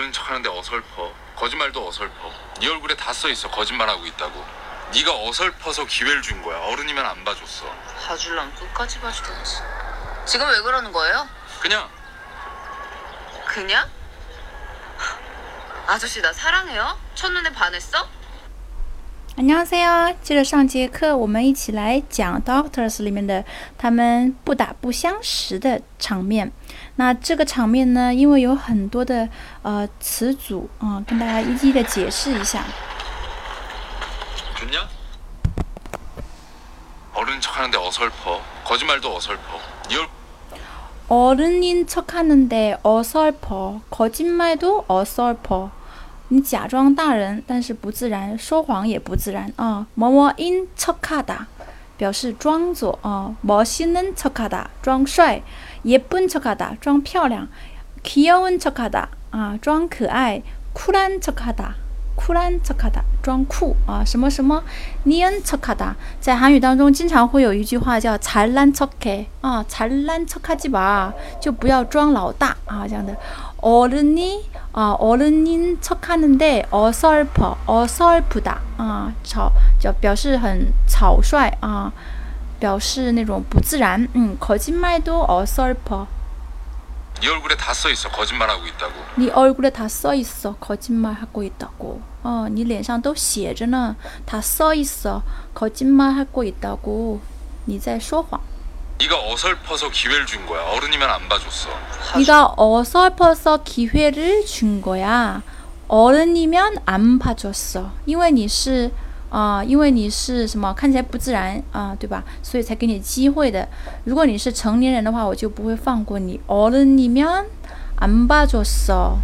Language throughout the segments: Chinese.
어른 척하는데 어설퍼. 거짓말도 어설퍼. 네 얼굴에 다 써 있어. 거짓말하고 있다고. 네가 어설퍼서 기회를 준 거야. 어른이면 안 봐줬어. 봐줄라면 끝까지 봐주던지. 지금 왜 그러는 거예요? 그냥 그냥? 아저씨 나 사랑해요? 첫눈에 반했어? 안녕하세요，接着上节课，我们一起来讲《Doctors》里面的他们不打不相识的场面。那这个场面呢，因为有很多的呃词组啊、跟大家一一的解释一下。 좋냐? 어른 척하는데 어설퍼. 거짓말도 어설퍼. 네 얼... 어른인 척하는데 어설퍼, 거짓말도 어설퍼。 你假装大人，但是不自然，说谎也不自然啊。뭐뭐인척하다表示装作啊，멋있는척하다装帅，예쁜척하다装漂亮，귀여운척하다啊装可爱，쿨한척하다 쿨한척하다装酷啊，什么什么니은척하다在韩语当中经常会有一句话叫잘난척해啊，잘난척하지 마， 就不要装老大啊这样的。어른이啊，어른인척하는데어설퍼어설프다啊，草就表示很草率啊，表示那种不自然。嗯，거짓말도어설퍼。 네 얼굴에 다 써 있어. 거짓말하고 있다고. 네얼굴에다써있어거짓말하고있다고哦，你脸上都写着呢，다써있어거짓말하고있다고你在说谎。 네가 어설퍼서 기회를 준 거야. 어른이면 안 봐줬어. 네가 어설퍼서 기회를 준 거야. 어른이면 안 봐줬어. 因为你是 啊、因为你是什么看起来不自然啊、对吧？所以才给你机会的。如果你是成年人的话，我就不会放过你。어른이면 안 봐줬어.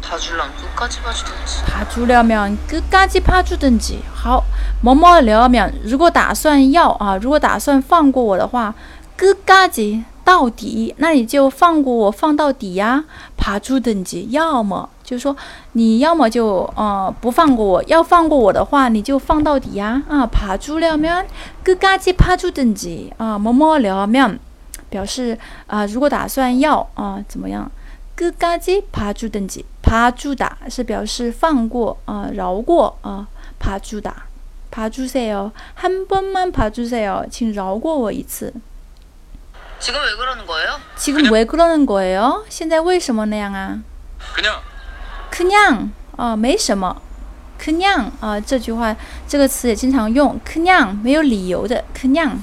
봐줄라면 끝까지 봐주던지. 봐주려면 끝까지 봐주든지. 好，뭐뭐려면 如果打算要啊，如果打算放过我的话，끝까지到底，那你就放过我，放到底呀。봐주든지，要么 就是说你要么就呃不放过我，要放过我的话，你就放到底呀。啊，봐주려면 끝까지 봐주든지啊，뭐뭐려면表示啊，如果打算要啊怎么样？ 끝까지 봐주든지 봐주다 是表示放过啊、饶过啊、봐주다 봐주세요 한 번만 봐주세요 请饶过我一次 지금 왜 그러는 거예요? 지금 왜 그러는 거예요? 现在为什么那样啊 그냥 그냥 啊、没什么 그냥 啊、这句话这个词也经常用 그냥 没有理由的 그냥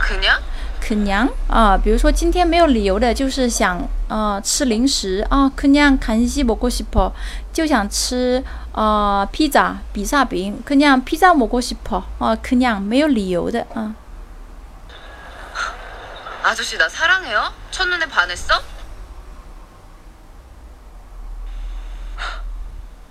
그냥? 그냥 啊，比如说今天没有理由的，就是想呃吃零食啊，그냥간식먹고싶어就想吃呃披萨比萨饼，그냥피자먹고싶어啊，그냥没有理由的啊。 아저씨 나 사랑해요? 첫눈에 반했어?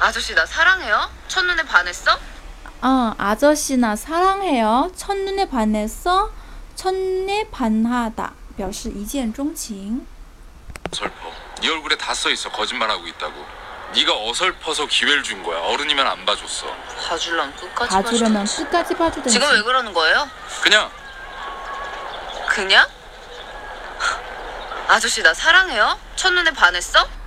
아저씨 나 사랑해요? 첫눈에 반했어? 아 아저씨 나 사랑해요 첫눈에 반했어 첫눈에 반하다 表示一见钟情 어설퍼. 네 얼굴에 다 써 있어. 거짓말하고 있다고. 네가 어설퍼서 기회를 준 거야. 어른이면 안 봐줬어. 봐줄라면 끝까지 봐주려면 봐주던지. 끝까지 봐주든지 지금 왜 그러는 거예요? 그냥 그냥? 아저씨 나 사랑해요? 첫눈에 반했어?